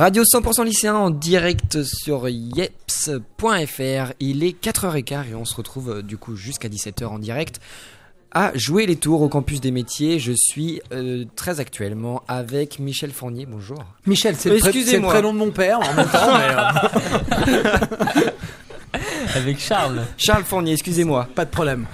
Radio 100% lycéen en direct sur yeps.fr. Il est 4h15 et on se retrouve euh, du coup jusqu'à 17h en direct à jouer les tours au campus des métiers. Je suis euh, très actuellement avec Michel Fournier. Bonjour. Michel, c'est le, pré- prénom de mon père en même temps. mais, euh, Avec Charles. Charles Fournier, excusez-moi. pas de problème.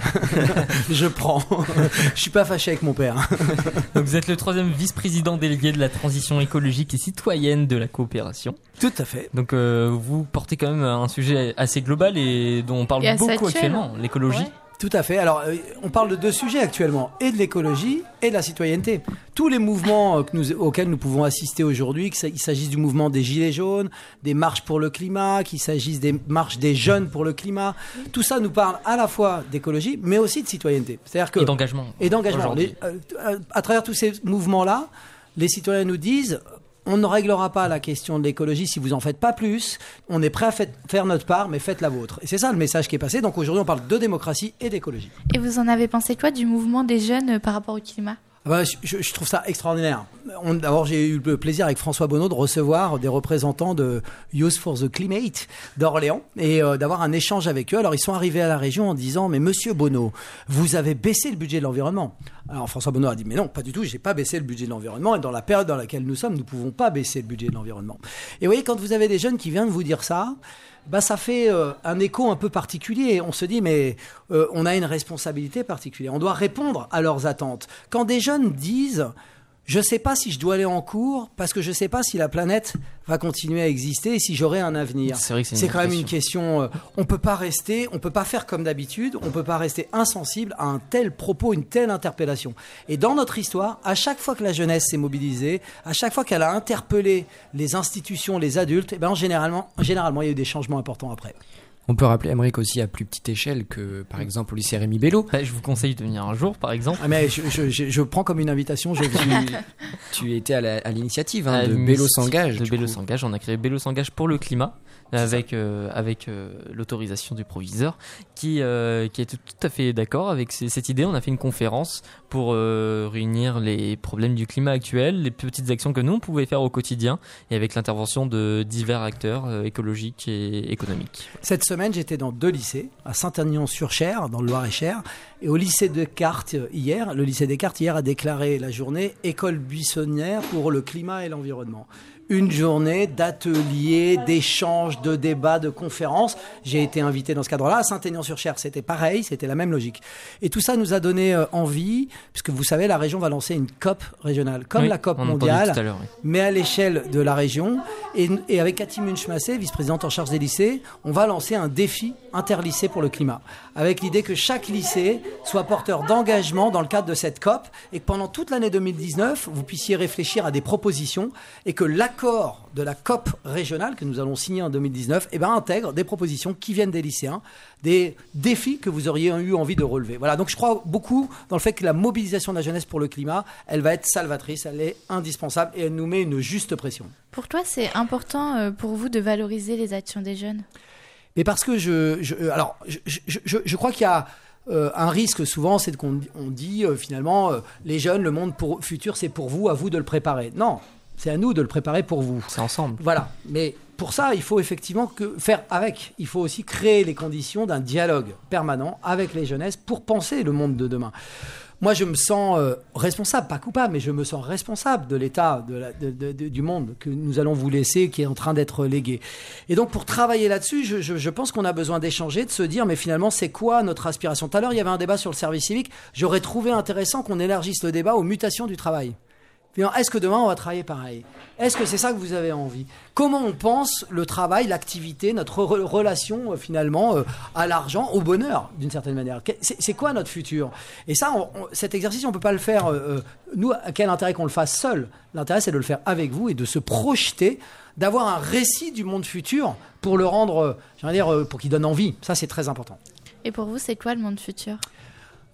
Je prends. Je suis pas fâché avec mon père. Donc vous êtes le troisième vice-président délégué de la transition écologique et citoyenne de la coopération. Tout à fait. Donc euh, vous portez quand même un sujet assez global et dont on parle Et beaucoup actuel. actuellement, l'écologie. Ouais. Tout à fait. Alors, euh, on parle de deux sujets actuellement, et de l'écologie et de la citoyenneté. Tous les mouvements euh, que nous, auxquels nous pouvons assister aujourd'hui, qu'il s'agisse du mouvement des Gilets jaunes, des marches pour le climat, qu'il s'agisse des marches des jeunes pour le climat, tout ça nous parle à la fois d'écologie, mais aussi de citoyenneté. C'est-à-dire que Et d'engagement. et d'engagement. Euh, à travers tous ces mouvements-là, les citoyens nous disent on ne réglera pas la question de l'écologie si vous en faites pas plus. On est prêt à faire notre part, mais faites la vôtre. Et c'est ça le message qui est passé. Donc aujourd'hui, on parle de démocratie et d'écologie. Et vous en avez pensé quoi du mouvement des jeunes par rapport au climat? Ah bah, je, je- je trouve ça extraordinaire. D'abord, j'ai eu le plaisir avec François Bonneau de recevoir des représentants de Youth for the Climate d'Orléans et euh, d'avoir un échange avec eux. Alors, ils sont arrivés à la région en disant Mais monsieur Bonneau, vous avez baissé le budget de l'environnement. Alors, François Bonneau a dit Mais non, pas du tout, j'ai pas baissé le budget de l'environnement. Et dans la période dans laquelle nous sommes, nous pouvons pas baisser le budget de l'environnement. Et vous voyez, quand vous avez des jeunes qui viennent vous dire ça, bah, ça fait euh, un écho un peu particulier. On se dit, mais euh, on a une responsabilité particulière. On doit répondre à leurs attentes. Quand des jeunes disent, je ne sais pas si je dois aller en cours parce que je ne sais pas si la planète va continuer à exister et si j'aurai un avenir. C'est vrai que c'est quand même une question. euh, on peut pas rester, on peut pas faire comme d'habitude, on peut pas rester insensible à un tel propos, une telle interpellation. Et dans notre histoire, à chaque fois que la jeunesse s'est mobilisée, à chaque fois qu'elle a interpellé les institutions, les adultes, eh ben généralement, généralement, il y a eu des changements importants après. On peut rappeler, Amérique, aussi à plus petite échelle que par exemple au lycée Rémi Bello. Ouais, je vous conseille de venir un jour, par exemple. Ah, mais je, je- je- je prends comme une invitation. Je viens. Tu, tu étais à l'initiative hein, de Bello s'engage. De du Bello s'engage. On a créé Bello s'engage pour le climat. Avec, euh, avec euh, l'autorisation du proviseur qui, euh, qui était tout à fait d'accord avec cette idée. On a fait une conférence pour euh, réunir les problèmes du climat actuel, les petites actions que nous on pouvait faire au quotidien et avec l'intervention de divers acteurs euh, écologiques et économiques. Cette semaine, j'étais dans deux lycées, à Saint-Aignan-sur-Cher, dans le Loir-et-Cher, et au lycée Descartes euh, hier. Le lycée Descartes hier a déclaré la journée école buissonnière pour le climat et l'environnement. Une journée d'ateliers, d'échanges, de débats, de conférences. J'ai été invité dans ce cadre-là. À Saint-Aignan-sur-Cher, c'était pareil, c'était la même logique. Et tout ça nous a donné euh, envie, puisque vous savez, la région va lancer une COP régionale, comme Oui, la COP mondiale à oui. mais à l'échelle de la région. Et, et avec Cathy Munch-Massé, vice-présidente en charge des lycées, on va lancer un défi interlycée pour le climat. Avec l'idée que chaque lycée soit porteur d'engagement dans le cadre de cette COP et que pendant toute l'année 2019, vous puissiez réfléchir à des propositions et que l'accord de la COP régionale que nous allons signer en 2019 eh ben, intègre des propositions qui viennent des lycéens, des défis que vous auriez eu envie de relever. Voilà, donc je crois beaucoup dans le fait que la mobilisation de la jeunesse pour le climat, elle va être salvatrice, elle est indispensable et elle nous met une juste pression. Pour toi, c'est important euh, pour vous de valoriser les actions des jeunes? Mais parce que je, je euh, alors, je, je, je- je crois qu'il y a euh, un risque souvent, c'est qu'on on dit euh, finalement, euh, les jeunes, le monde pour, futur, c'est pour vous, à vous de le préparer. Non, c'est à nous de le préparer pour vous. C'est ensemble. Voilà. Mais pour ça, il faut effectivement que faire avec. Il faut aussi créer les conditions d'un dialogue permanent avec les jeunesses pour penser le monde de demain. Moi, je me sens euh, responsable, pas coupable, mais je me sens responsable de l'état de la- de- de- de- du monde que nous allons vous laisser, qui est en train d'être légué. Et donc, pour travailler là-dessus, je, je- je pense qu'on a besoin d'échanger, de se dire, mais finalement, c'est quoi notre aspiration? Tout à l'heure, il y avait un débat sur le service civique. J'aurais trouvé intéressant qu'on élargisse le débat aux mutations du travail. Est-ce que demain on va travailler pareil? Est-ce que c'est ça que vous avez envie? Comment on pense le travail, l'activité, notre re- relation euh, finalement euh, à l'argent, au bonheur d'une certaine manière? C'est quoi notre futur? Et ça, on- on- cet exercice, on peut pas le faire. euh, nous, à quel intérêt qu'on le fasse seul? L'intérêt, c'est de le faire avec vous et de se projeter, d'avoir un récit du monde futur pour le rendre, j'allais dire, pour qu'il donne envie. Ça, c'est très important. Et pour vous, c'est quoi le monde futur?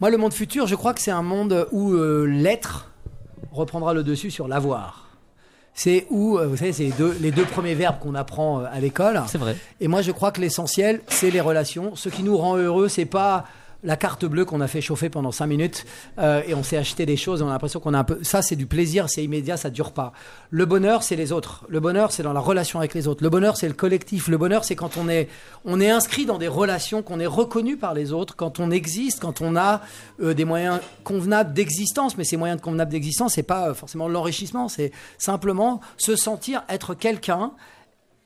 Moi, le monde futur, je crois que c'est un monde où euh, l'être reprendra le dessus sur l'avoir. C'est où, euh, vous savez, c'est les deux, les deux premiers verbes qu'on apprend euh, à l'école. C'est vrai. Et moi, je crois que l'essentiel, c'est les relations. Ce qui nous rend heureux, c'est pas la carte bleue qu'on a fait chauffer pendant 5 minutes euh, et on s'est acheté des choses, on a l'impression qu'on a un peu... Ça, c'est du plaisir, c'est immédiat, ça dure pas. Le bonheur, c'est les autres. Le bonheur, c'est dans la relation avec les autres. Le bonheur, c'est le collectif. Le bonheur, c'est quand on est, on est inscrit dans des relations, qu'on est reconnu par les autres, quand on existe, quand on a euh, des moyens convenables d'existence. Mais ces moyens convenables d'existence, c'est pas euh, forcément l'enrichissement, c'est simplement se sentir être quelqu'un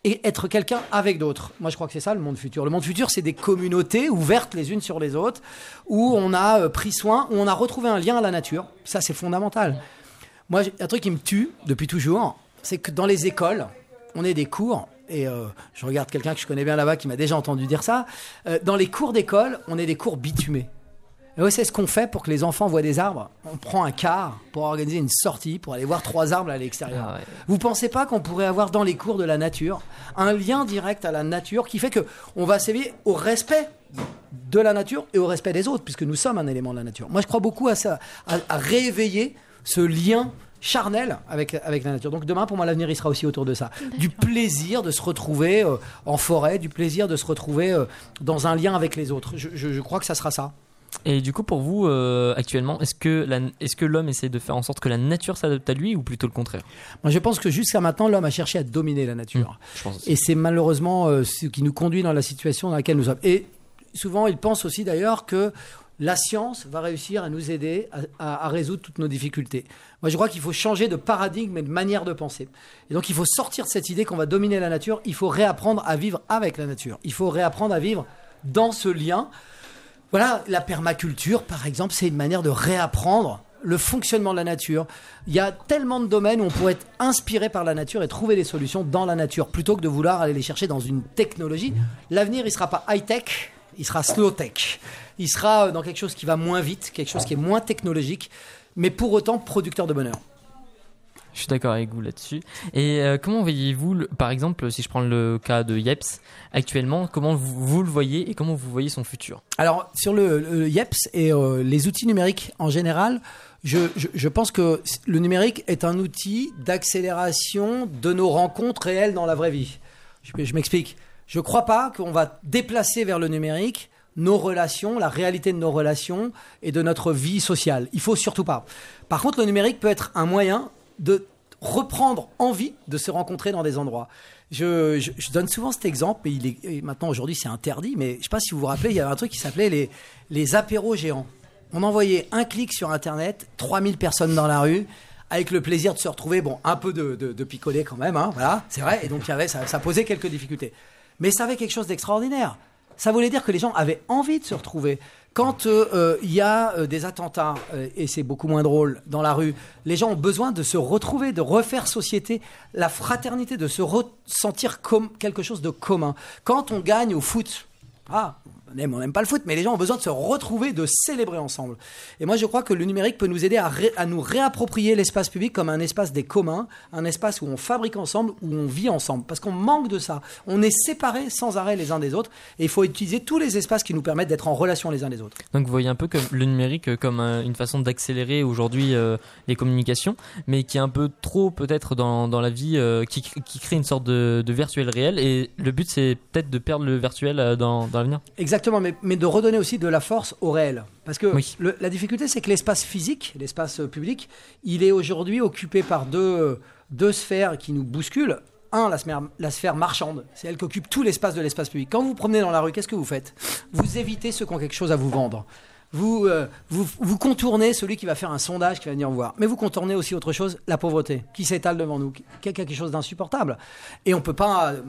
et être quelqu'un avec d'autres. Moi, je crois que c'est ça le monde futur. Le monde futur, c'est des communautés ouvertes les unes sur les autres, où on a euh, pris soin, où on a retrouvé un lien à la nature. Ça, c'est fondamental. Moi, un truc qui me tue depuis toujours, c'est que dans les écoles, on est des cours. Et euh, je regarde quelqu'un que je connais bien là-bas qui m'a déjà entendu dire ça. euh, dans les cours d'école, on est des cours bitumés. Et c'est ce qu'on fait pour que les enfants voient des arbres. On prend un car pour organiser une sortie, pour aller voir trois arbres à l'extérieur. Ah ouais. Vous pensez pas qu'on pourrait avoir dans les cours de la nature un lien direct à la nature qui fait que on va s'éveiller au respect de la nature et au respect des autres, puisque nous sommes un élément de la nature. Moi, je crois beaucoup à ça, à, à réveiller ce lien charnel avec, avec la nature. Donc demain, pour moi, l'avenir, il sera aussi autour de ça. Du plaisir de se retrouver euh, en forêt, du plaisir de se retrouver euh, dans un lien avec les autres. Je, je- je crois que ça sera ça. Et du coup, pour vous, euh, actuellement, est-ce que la- est-ce que l'homme essaie de faire en sorte que la nature s'adapte à lui ou plutôt le contraire? Moi, je pense que jusqu'à maintenant, l'homme a cherché à dominer la nature. Je pense aussi. Et c'est malheureusement euh, ce qui nous conduit dans la situation dans laquelle nous sommes. Et souvent, ils pensent aussi d'ailleurs que la science va réussir à nous aider à, à- à résoudre toutes nos difficultés. Moi, je crois qu'il faut changer de paradigme et de manière de penser. Et donc, il faut sortir de cette idée qu'on va dominer la nature. Il faut réapprendre à vivre avec la nature. Il faut réapprendre à vivre dans ce lien. Voilà, la permaculture, par exemple, c'est une manière de réapprendre le fonctionnement de la nature. Il y a tellement de domaines où on pourrait être inspiré par la nature et trouver des solutions dans la nature plutôt que de vouloir aller les chercher dans une technologie. L'avenir, il sera pas high-tech, il sera slow-tech. Il sera euh, dans quelque chose qui va moins vite, quelque chose qui est moins technologique, mais pour autant producteur de bonheur. Je suis d'accord avec vous là-dessus. Et euh, comment voyez-vous, par exemple, si je prends le cas de Yeps, actuellement, comment vous, le voyez et comment vous voyez son futur? Alors, sur le, le YEPS et euh, les outils numériques en général, je pense que le numérique est un outil d'accélération de nos rencontres réelles dans la vraie vie. Je, je m'explique. Je ne crois pas qu'on va déplacer vers le numérique nos relations, la réalité de nos relations et de notre vie sociale. Il faut surtout pas. Par contre, le numérique peut être un moyen de reprendre envie de se rencontrer dans des endroits. Je, donne souvent cet exemple, et, il est, maintenant aujourd'hui c'est interdit, mais je ne sais pas si vous vous rappelez, il y avait un truc qui s'appelait les, les apéros géants. On envoyait un clic sur Internet, 3000 personnes dans la rue, avec le plaisir de se retrouver, bon, un peu de, de, picoler quand même, hein, voilà, c'est vrai, et donc y avait, ça, ça posait quelques difficultés. Mais ça avait quelque chose d'extraordinaire. Ça voulait dire que les gens avaient envie de se retrouver. Quand euh, euh, il y a euh, des attentats, euh, et c'est beaucoup moins drôle, dans la rue, les gens ont besoin de se retrouver, de refaire société, la fraternité, de se ressentir comme quelque chose de commun. Quand on gagne au foot, ah, on aime, on n'aime pas le foot, mais les gens ont besoin de se retrouver, de célébrer ensemble. Et moi, je crois que le numérique peut nous aider à, ré- à nous réapproprier l'espace public comme un espace des communs, un espace où on fabrique ensemble, où on vit ensemble. Parce qu'on manque de ça. On est séparés sans arrêt les uns des autres, et il faut utiliser tous les espaces qui nous permettent d'être en relation les uns des autres. Donc vous voyez un peu comme le numérique comme une façon d'accélérer aujourd'hui euh, les communications, mais qui est un peu trop peut-être dans, dans la vie, euh, qui, qui crée une sorte de, de virtuel réel. Et le but c'est peut-être de perdre le virtuel euh, dans, dans l'avenir. Exactement, mais, mais de redonner aussi de la force au réel. Parce que Oui. le- la difficulté, c'est que l'espace physique, l'espace euh, public, il est aujourd'hui occupé par deux, deux sphères qui nous bousculent. Un, la sphère, la sphère marchande, c'est elle qui occupe tout l'espace de l'espace public. Quand vous vous promenez dans la rue, qu'est-ce que vous faites? Vous évitez ceux qui ont quelque chose à vous vendre. Vous, euh, vous, vous contournez celui qui va faire un sondage, qui va venir voir. Mais vous contournez aussi autre chose, la pauvreté, qui s'étale devant nous, qui qui a quelque chose d'insupportable. Et on peut pas, euh,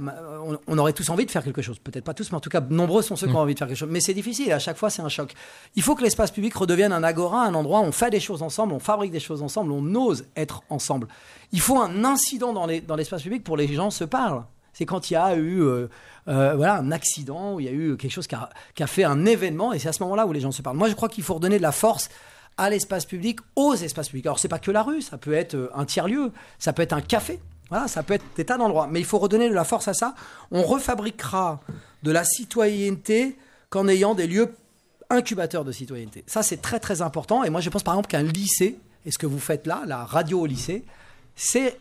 on, on aurait tous envie de faire quelque chose. Peut-être pas tous, mais en tout cas, nombreux sont ceux qui ont envie de faire quelque chose. Mais c'est difficile, à chaque fois, c'est un choc. Il faut que l'espace public redevienne un agora, un endroit où on fait des choses ensemble, on fabrique des choses ensemble, on ose être ensemble. Il faut un incident dans les- dans l'espace public pour que les gens se parlent. C'est quand il y a eu euh, euh, voilà, un accident, où il y a eu quelque chose qui a, qui a fait un événement, et c'est à ce moment-là où les gens se parlent. Moi, je crois qu'il faut redonner de la force à l'espace public, aux espaces publics. Alors, c'est pas que la rue, ça peut être euh, un tiers-lieu, ça peut être un café, voilà, ça peut être des tas d'endroits. Mais il faut redonner de la force à ça. On refabriquera de la citoyenneté qu'en ayant des lieux incubateurs de citoyenneté. Ça, c'est très très important. Et moi, je pense par exemple qu'un lycée, et ce que vous faites là, la radio au lycée, c'est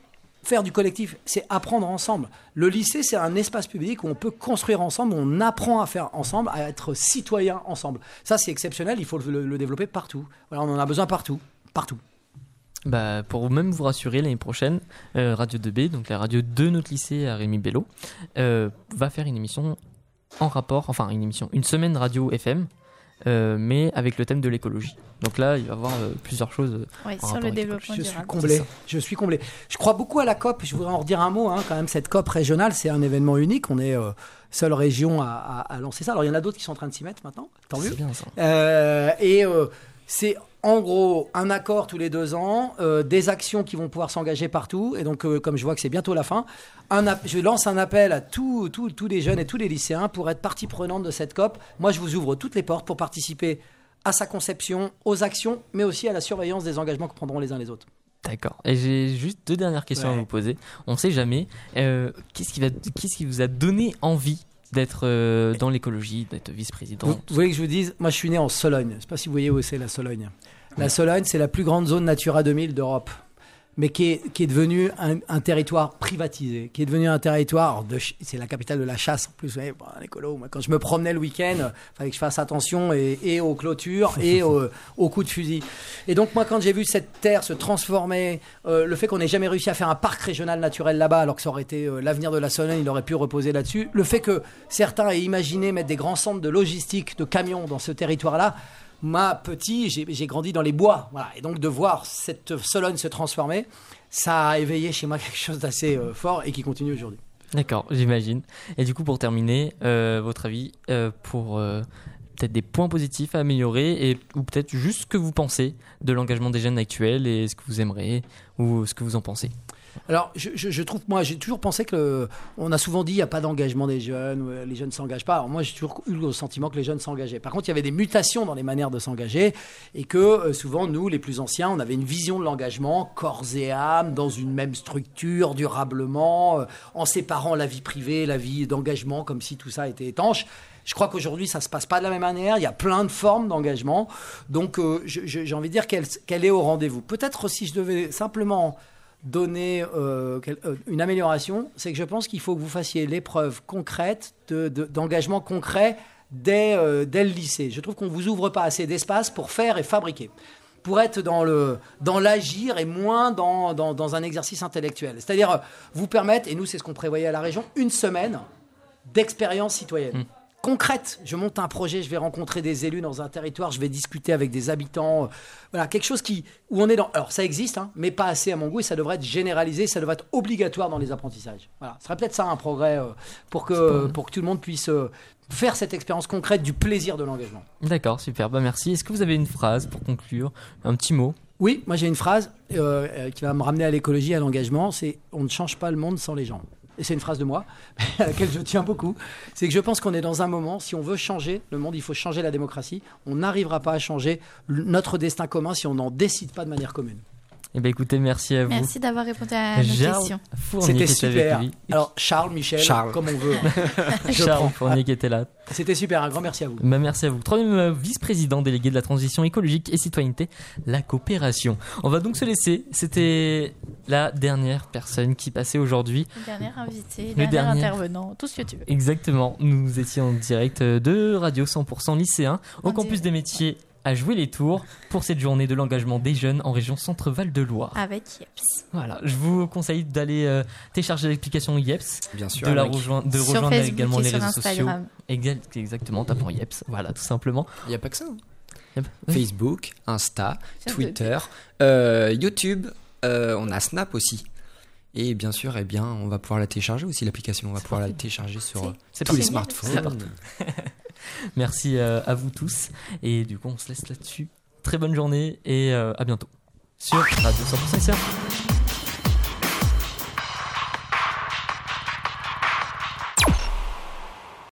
faire du collectif, c'est apprendre ensemble. Le lycée, c'est un espace public où on peut construire ensemble, où on apprend à faire ensemble, à être citoyen ensemble. Ça, c'est exceptionnel, il faut le, développer partout. On en a besoin partout. Partout. Bah, pour même vous rassurer, l'année prochaine, euh, Radio 2B, donc la radio de notre lycée à Rémi Bello, euh, va faire une émission en rapport, enfin une émission, une semaine radio FM, euh, mais avec le thème de l'écologie. Donc là, il va y avoir plusieurs choses. Oui, en sur le développement Je suis durable. comblé. Je suis comblé. Je crois beaucoup à la COP. Je voudrais en redire un mot. hein, quand même, cette COP régionale, c'est un événement unique. On est euh, seule région à, à- à lancer ça. Alors, il y en a d'autres qui sont en train de s'y mettre maintenant. Tant mieux. C'est bien ça. Euh, et euh, c'est en gros un accord tous les deux ans, euh, des actions qui vont pouvoir s'engager partout. Et donc, euh, comme je vois que c'est bientôt la fin, un je lance un appel à tous les jeunes et tous les lycéens pour être partie prenante de cette COP. Moi, je vous ouvre toutes les portes pour participer à sa conception, aux actions, mais aussi à la surveillance des engagements que prendront les uns les autres. D'accord. Et j'ai juste deux dernières questions à vous poser. On ne sait jamais. euh, qu'est-ce qui va, qu'est-ce qui vous a donné envie d'être euh, dans l'écologie, d'être vice-président Vous, vous voulez que je vous dise? Moi, je suis né en Sologne. Je ne sais pas si vous voyez où c'est la Sologne. La Sologne, c'est la plus grande zone Natura 2000 d'Europe, mais qui est, qui est devenue un, un territoire privatisé, qui est devenu un territoire de. C'est la capitale de la chasse en plus. Vous voyez, bon, moi, quand je me promenais le week-end, il fallait que je fasse attention et, et aux clôtures et aux, aux coups de fusil. Et donc, moi, quand j'ai vu cette terre se transformer, euh, le fait qu'on n'ait jamais réussi à faire un parc régional naturel là-bas, alors que ça aurait été euh, l'avenir de la Sologne, il aurait pu reposer là-dessus. Le fait que certains aient imaginé mettre des grands centres de logistique, de camions dans ce territoire-là, moi, petit, j'ai grandi dans les bois. Voilà. Et donc, de voir cette Sologne se transformer, ça a éveillé chez moi quelque chose d'assez euh, fort et qui continue aujourd'hui. D'accord, j'imagine. Et du coup, pour terminer, euh, votre avis euh, pour peut-être des points positifs à améliorer et ou peut-être juste ce que vous pensez de l'engagement des jeunes actuels et ce que vous aimeriez ou ce que vous en pensez? Alors, je, je- je trouve, moi, j'ai toujours pensé que, on a souvent dit, il n'y a pas d'engagement des jeunes, euh, les jeunes ne s'engagent pas. Alors, moi, j'ai toujours eu le sentiment que les jeunes s'engageaient. Par contre, il y avait des mutations dans les manières de s'engager et que euh, souvent, nous, les plus anciens, on avait une vision de l'engagement, corps et âme, dans une même structure, durablement, euh, en séparant la vie privée, la vie d'engagement, comme si tout ça était étanche. Je crois qu'aujourd'hui, ça se passe pas de la même manière. Il y a plein de formes d'engagement. Donc, j'ai envie de dire qu'elle est au rendez-vous. Peut-être si je devais simplement donner euh, euh, une amélioration, c'est que je pense qu'il faut que vous fassiez l'épreuve concrète de- de- d'engagement concret dès, euh, dès le lycée. Je trouve qu'on vous ouvre pas assez d'espace pour faire et fabriquer pour être dans le dans l'agir et moins dans, dans, dans un exercice intellectuel. C'est-à-dire vous permettre, et nous c'est ce qu'on prévoyait à la région, une semaine d'expérience citoyenne. Concrète, je monte un projet, je vais rencontrer des élus dans un territoire, je vais discuter avec des habitants, euh, voilà quelque chose qui où on est dans. Alors ça existe, hein, mais pas assez à mon goût et ça devrait être généralisé, ça devrait être obligatoire dans les apprentissages. Voilà, ce serait peut-être ça un progrès euh, pour que pour que tout le monde puisse euh, faire cette expérience concrète du plaisir de l'engagement. D'accord, super, bah merci. Est-ce que vous avez une phrase pour conclure? Un petit mot? Oui, moi j'ai une phrase euh, qui va me ramener à l'écologie, à l'engagement, c'est on ne change pas le monde sans les gens. Et c'est une phrase de moi, à laquelle je tiens beaucoup. C'est que je pense qu'on est dans un moment, si on veut changer le monde, il faut changer la démocratie. On n'arrivera pas à changer notre destin commun si on n'en décide pas de manière commune. Eh bien écoutez, merci à vous. Merci d'avoir répondu à nos Charles questions. C'était était super. Alors Charles, Michel, Charles. comme on veut. Je Charles prends. Fournier qui était là. C'était super, un grand merci à vous. Bah, merci à vous. Troisième euh, vice-président délégué de la transition écologique et citoyenneté, la coopération. On va donc se laisser. C'était la dernière personne qui passait aujourd'hui. Le dernier invité, le dernier dernier. intervenant, tout ce que tu veux. Exactement. Nous étions en direct de Radio 100% lycéen au En campus des métiers à jouer les tours pour cette journée de l'engagement des jeunes en région Centre-Val de Loire. Avec Yeps. Voilà, je vous conseille d'aller euh, télécharger l'application Yeps, Bien sûr. de la rejoindre, de Sur rejoindre Facebook également et les sur réseaux sociaux. Exact, exactement, tapant Yeps, voilà, tout simplement. Il n'y a pas que ça. hein. Yep. Facebook, Insta, Twitter, euh, YouTube, euh, on a Snap aussi. Et bien sûr, eh bien, on va pouvoir la télécharger aussi, l'application. On va pouvoir la télécharger sur euh, tous les smartphones. Merci euh, à vous tous. Et du coup, on se laisse là-dessus. Très bonne journée et à bientôt sur Radio 100% lycéen.